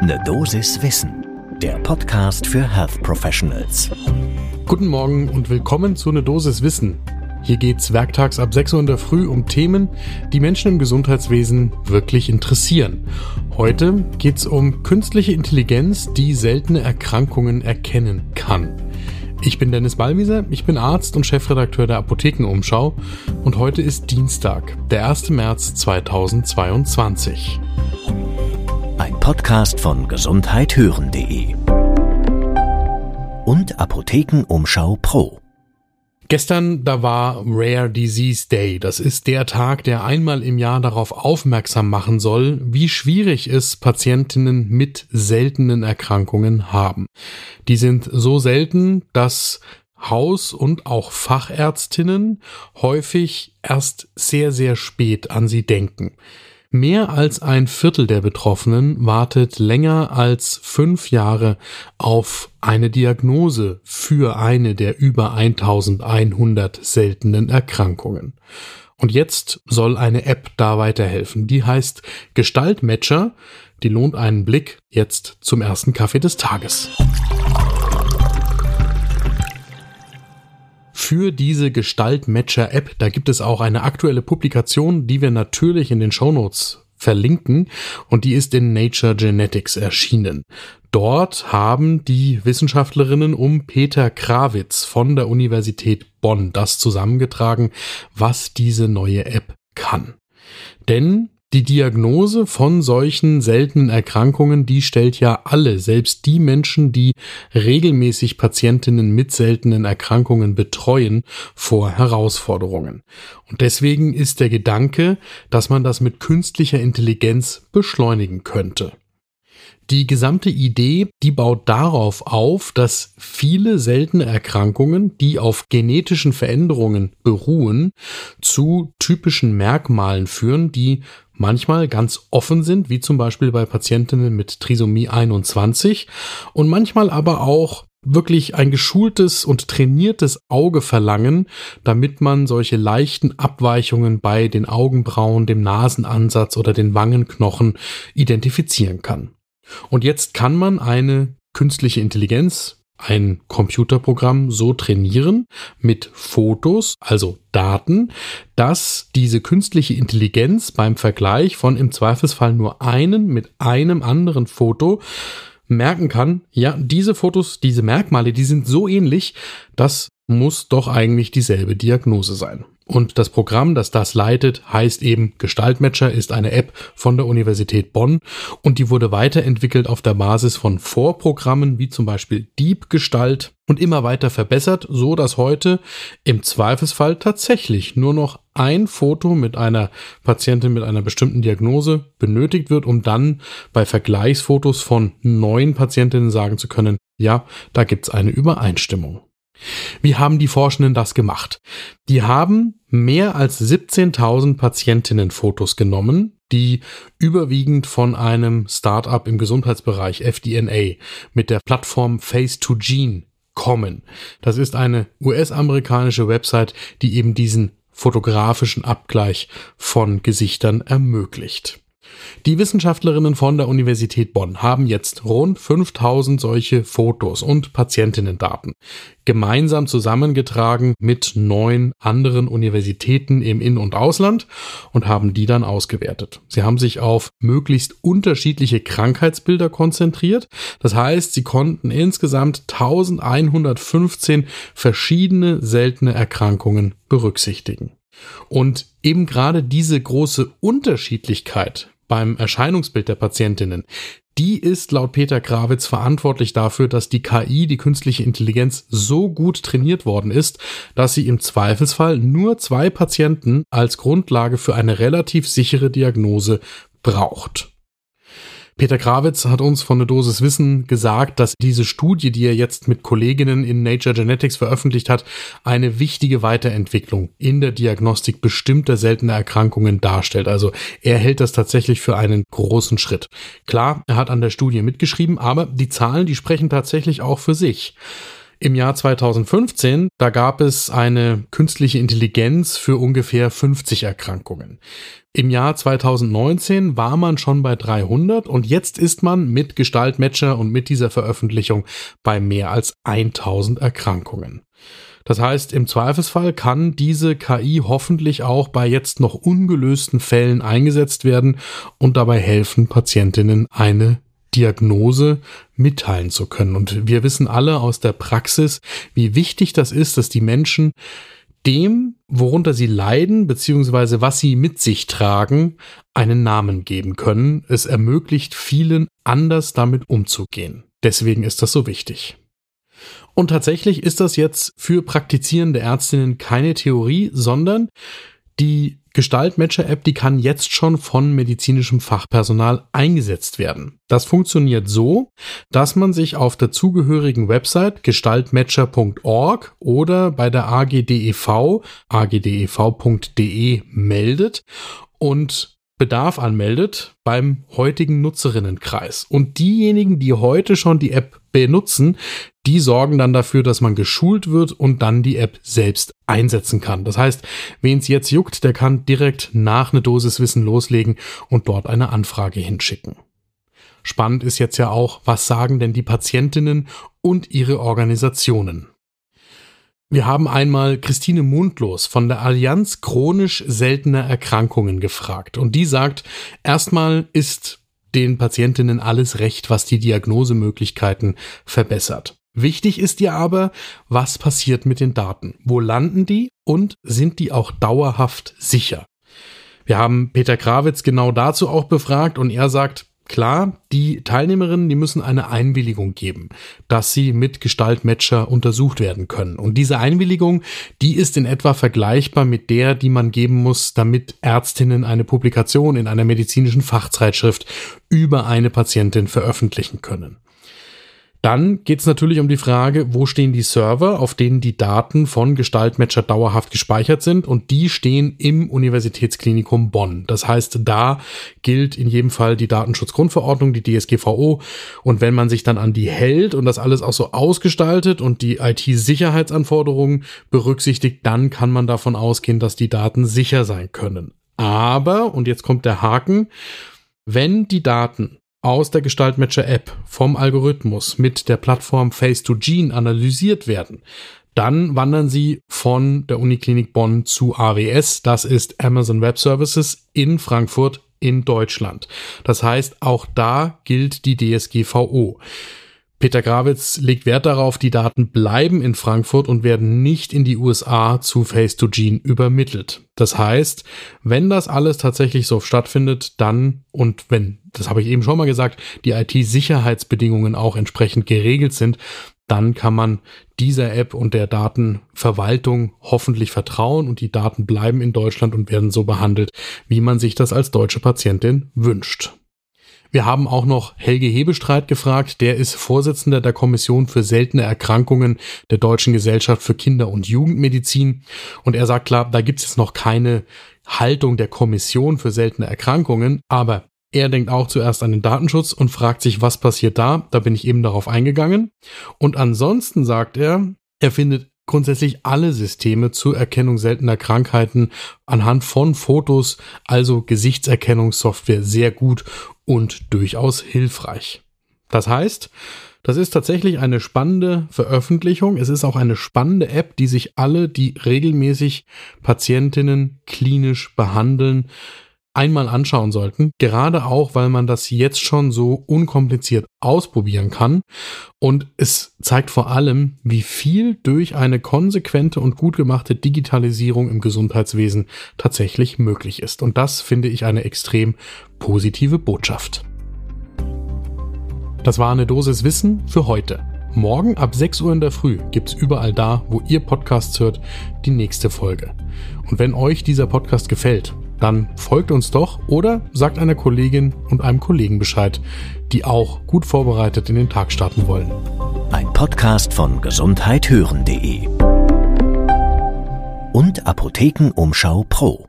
Ne Dosis Wissen, der Podcast für Health Professionals. Guten Morgen und willkommen zu Ne Dosis Wissen. Hier geht's werktags ab 6 Uhr in der Früh um Themen, die Menschen im Gesundheitswesen wirklich interessieren. Heute geht's um künstliche Intelligenz, die seltene Erkrankungen erkennen kann. Ich bin Dennis Ballwieser, ich bin Arzt und Chefredakteur der Apothekenumschau und heute ist Dienstag, der 1. März 2022. Podcast von gesundheithören.de und Apothekenumschau Pro. Gestern, da war Rare Disease Day. Das ist der Tag, der einmal im Jahr darauf aufmerksam machen soll, wie schwierig es Patientinnen mit seltenen Erkrankungen haben. Die sind so selten, dass Haus- und auch Fachärztinnen häufig erst sehr, sehr spät an sie denken. Mehr als ein Viertel der Betroffenen wartet länger als fünf Jahre auf eine Diagnose für eine der über 1100 seltenen Erkrankungen. Und jetzt soll eine App da weiterhelfen. Die heißt Gestaltmatcher. Die lohnt einen Blick jetzt zum ersten Kaffee des Tages. Für diese Gestalt-Matcher-App. Da gibt es auch eine aktuelle Publikation, die wir natürlich in den Shownotes verlinken und die ist in Nature Genetics erschienen. Dort haben die Wissenschaftlerinnen um Peter Krawitz von der Universität Bonn das zusammengetragen, was diese neue App kann. Denn die Diagnose von solchen seltenen Erkrankungen, die stellt ja alle, selbst die Menschen, die regelmäßig Patientinnen mit seltenen Erkrankungen betreuen, vor Herausforderungen. Und deswegen ist der Gedanke, dass man das mit künstlicher Intelligenz beschleunigen könnte. Die gesamte Idee, die baut darauf auf, dass viele seltene Erkrankungen, die auf genetischen Veränderungen beruhen, zu typischen Merkmalen führen, die manchmal ganz offen sind, wie zum Beispiel bei Patientinnen mit Trisomie 21 und manchmal aber auch wirklich ein geschultes und trainiertes Auge verlangen, damit man solche leichten Abweichungen bei den Augenbrauen, dem Nasenansatz oder den Wangenknochen identifizieren kann. Und jetzt kann man eine künstliche Intelligenz, ein Computerprogramm so trainieren mit Fotos, also Daten, dass diese künstliche Intelligenz beim Vergleich von im Zweifelsfall nur einen mit einem anderen Foto merken kann, ja, diese Fotos, diese Merkmale, die sind so ähnlich, das muss doch eigentlich dieselbe Diagnose sein. Und das Programm, das das leitet, heißt eben Gestaltmatcher, ist eine App von der Universität Bonn und die wurde weiterentwickelt auf der Basis von Vorprogrammen wie zum Beispiel Deep Gestalt und immer weiter verbessert, so dass heute im Zweifelsfall tatsächlich nur noch ein Foto mit einer Patientin mit einer bestimmten Diagnose benötigt wird, um dann bei Vergleichsfotos von neun Patientinnen sagen zu können, ja, da gibt's eine Übereinstimmung. Wie haben die Forschenden das gemacht? Die haben mehr als 17.000 Patientinnenfotos genommen, die überwiegend von einem Startup im Gesundheitsbereich FDNA mit der Plattform Face2Gene kommen. Das ist eine US-amerikanische Website, die eben diesen fotografischen Abgleich von Gesichtern ermöglicht. Die Wissenschaftlerinnen von der Universität Bonn haben jetzt rund 5000 solche Fotos und Patientinnendaten gemeinsam zusammengetragen mit neun anderen Universitäten im In- und Ausland und haben die dann ausgewertet. Sie haben sich auf möglichst unterschiedliche Krankheitsbilder konzentriert. Das heißt, sie konnten insgesamt 1115 verschiedene seltene Erkrankungen berücksichtigen. Und eben gerade diese große Unterschiedlichkeit beim Erscheinungsbild der Patientinnen, die ist laut Peter Grawitz verantwortlich dafür, dass die KI, die künstliche Intelligenz, so gut trainiert worden ist, dass sie im Zweifelsfall nur zwei Patienten als Grundlage für eine relativ sichere Diagnose braucht. Peter Krawitz hat uns von der Dosis Wissen gesagt, dass diese Studie, die er jetzt mit Kolleginnen in Nature Genetics veröffentlicht hat, eine wichtige Weiterentwicklung in der Diagnostik bestimmter seltener Erkrankungen darstellt. Also er hält das tatsächlich für einen großen Schritt. Klar, er hat an der Studie mitgeschrieben, aber die Zahlen, die sprechen tatsächlich auch für sich. Im Jahr 2015, da gab es eine künstliche Intelligenz für ungefähr 50 Erkrankungen. Im Jahr 2019 war man schon bei 300 und jetzt ist man mit Gestaltmatcher und mit dieser Veröffentlichung bei mehr als 1000 Erkrankungen. Das heißt, im Zweifelsfall kann diese KI hoffentlich auch bei jetzt noch ungelösten Fällen eingesetzt werden und dabei helfen, Patientinnen eine Diagnose mitteilen zu können. Und wir wissen alle aus der Praxis, wie wichtig das ist, dass die Menschen dem, worunter sie leiden, beziehungsweise was sie mit sich tragen, einen Namen geben können. Es ermöglicht vielen anders damit umzugehen. Deswegen ist das so wichtig. Und tatsächlich ist das jetzt für praktizierende Ärztinnen keine Theorie, sondern die Gestaltmatcher-App, die kann jetzt schon von medizinischem Fachpersonal eingesetzt werden. Das funktioniert so, dass man sich auf der zugehörigen Website gestaltmatcher.org oder bei der AGDEV, agdev.de meldet und Bedarf anmeldet beim heutigen Nutzerinnenkreis. Und diejenigen, die heute schon die App benutzen, die sorgen dann dafür, dass man geschult wird und dann die App selbst einsetzen kann. Das heißt, wen es jetzt juckt, der kann direkt nach eine Dosis Wissen loslegen und dort eine Anfrage hinschicken. Spannend ist jetzt ja auch, was sagen denn die Patientinnen und ihre Organisationen? Wir haben einmal Christine Mundlos von der Allianz chronisch seltener Erkrankungen gefragt und die sagt, erstmal ist den Patientinnen alles recht, was die Diagnosemöglichkeiten verbessert. Wichtig ist dir aber, was passiert mit den Daten? Wo landen die und sind die auch dauerhaft sicher? Wir haben Peter Krawitz genau dazu auch befragt und er sagt, Klar, die Teilnehmerinnen, die müssen eine Einwilligung geben, dass sie mit Gestaltmatcher untersucht werden können. Und diese Einwilligung, die ist in etwa vergleichbar mit der, die man geben muss, damit Ärztinnen eine Publikation in einer medizinischen Fachzeitschrift über eine Patientin veröffentlichen können. Dann geht es natürlich um die Frage, wo stehen die Server, auf denen die Daten von Gestaltmatcher dauerhaft gespeichert sind und die stehen im Universitätsklinikum Bonn. Das heißt, da gilt in jedem Fall die Datenschutzgrundverordnung, die DSGVO und wenn man sich dann an die hält und das alles auch so ausgestaltet und die IT-Sicherheitsanforderungen berücksichtigt, dann kann man davon ausgehen, dass die Daten sicher sein können. Aber, und jetzt kommt der Haken, wenn die Daten aus der Gestaltmatcher-App vom Algorithmus mit der Plattform Face2Gene analysiert werden, dann wandern sie von der Uniklinik Bonn zu AWS. Das ist Amazon Web Services in Frankfurt in Deutschland. Das heißt, auch da gilt die DSGVO. Peter Grawitz legt Wert darauf, die Daten bleiben in Frankfurt und werden nicht in die USA zu Face2Gene übermittelt. Das heißt, wenn das alles tatsächlich so stattfindet, dann und wenn, das habe ich eben schon mal gesagt, die IT-Sicherheitsbedingungen auch entsprechend geregelt sind, dann kann man dieser App und der Datenverwaltung hoffentlich vertrauen und die Daten bleiben in Deutschland und werden so behandelt, wie man sich das als deutsche Patientin wünscht. Wir haben auch noch Helge Hebestreit gefragt, der ist Vorsitzender der Kommission für seltene Erkrankungen der Deutschen Gesellschaft für Kinder- und Jugendmedizin. Und er sagt klar, da gibt es noch keine Haltung der Kommission für seltene Erkrankungen, aber er denkt auch zuerst an den Datenschutz und fragt sich, was passiert da. Da bin ich eben darauf eingegangen. Und ansonsten sagt er, er findet grundsätzlich alle Systeme zur Erkennung seltener Krankheiten anhand von Fotos, also Gesichtserkennungssoftware, sehr gut und durchaus hilfreich. Das heißt, das ist tatsächlich eine spannende Veröffentlichung. Es ist auch eine spannende App, die sich alle, die regelmäßig Patientinnen klinisch behandeln, einmal anschauen sollten. Gerade auch, weil man das jetzt schon so unkompliziert ausprobieren kann. Und es zeigt vor allem, wie viel durch eine konsequente und gut gemachte Digitalisierung im Gesundheitswesen tatsächlich möglich ist. Und das finde ich eine extrem positive Botschaft. Das war eine Dosis Wissen für heute. Morgen ab 6 Uhr in der Früh gibt's überall da, wo ihr Podcasts hört, die nächste Folge. Und wenn euch dieser Podcast gefällt, dann folgt uns doch oder sagt einer Kollegin und einem Kollegen Bescheid, die auch gut vorbereitet in den Tag starten wollen. Ein Podcast von gesundheithören.de und Apothekenumschau Pro.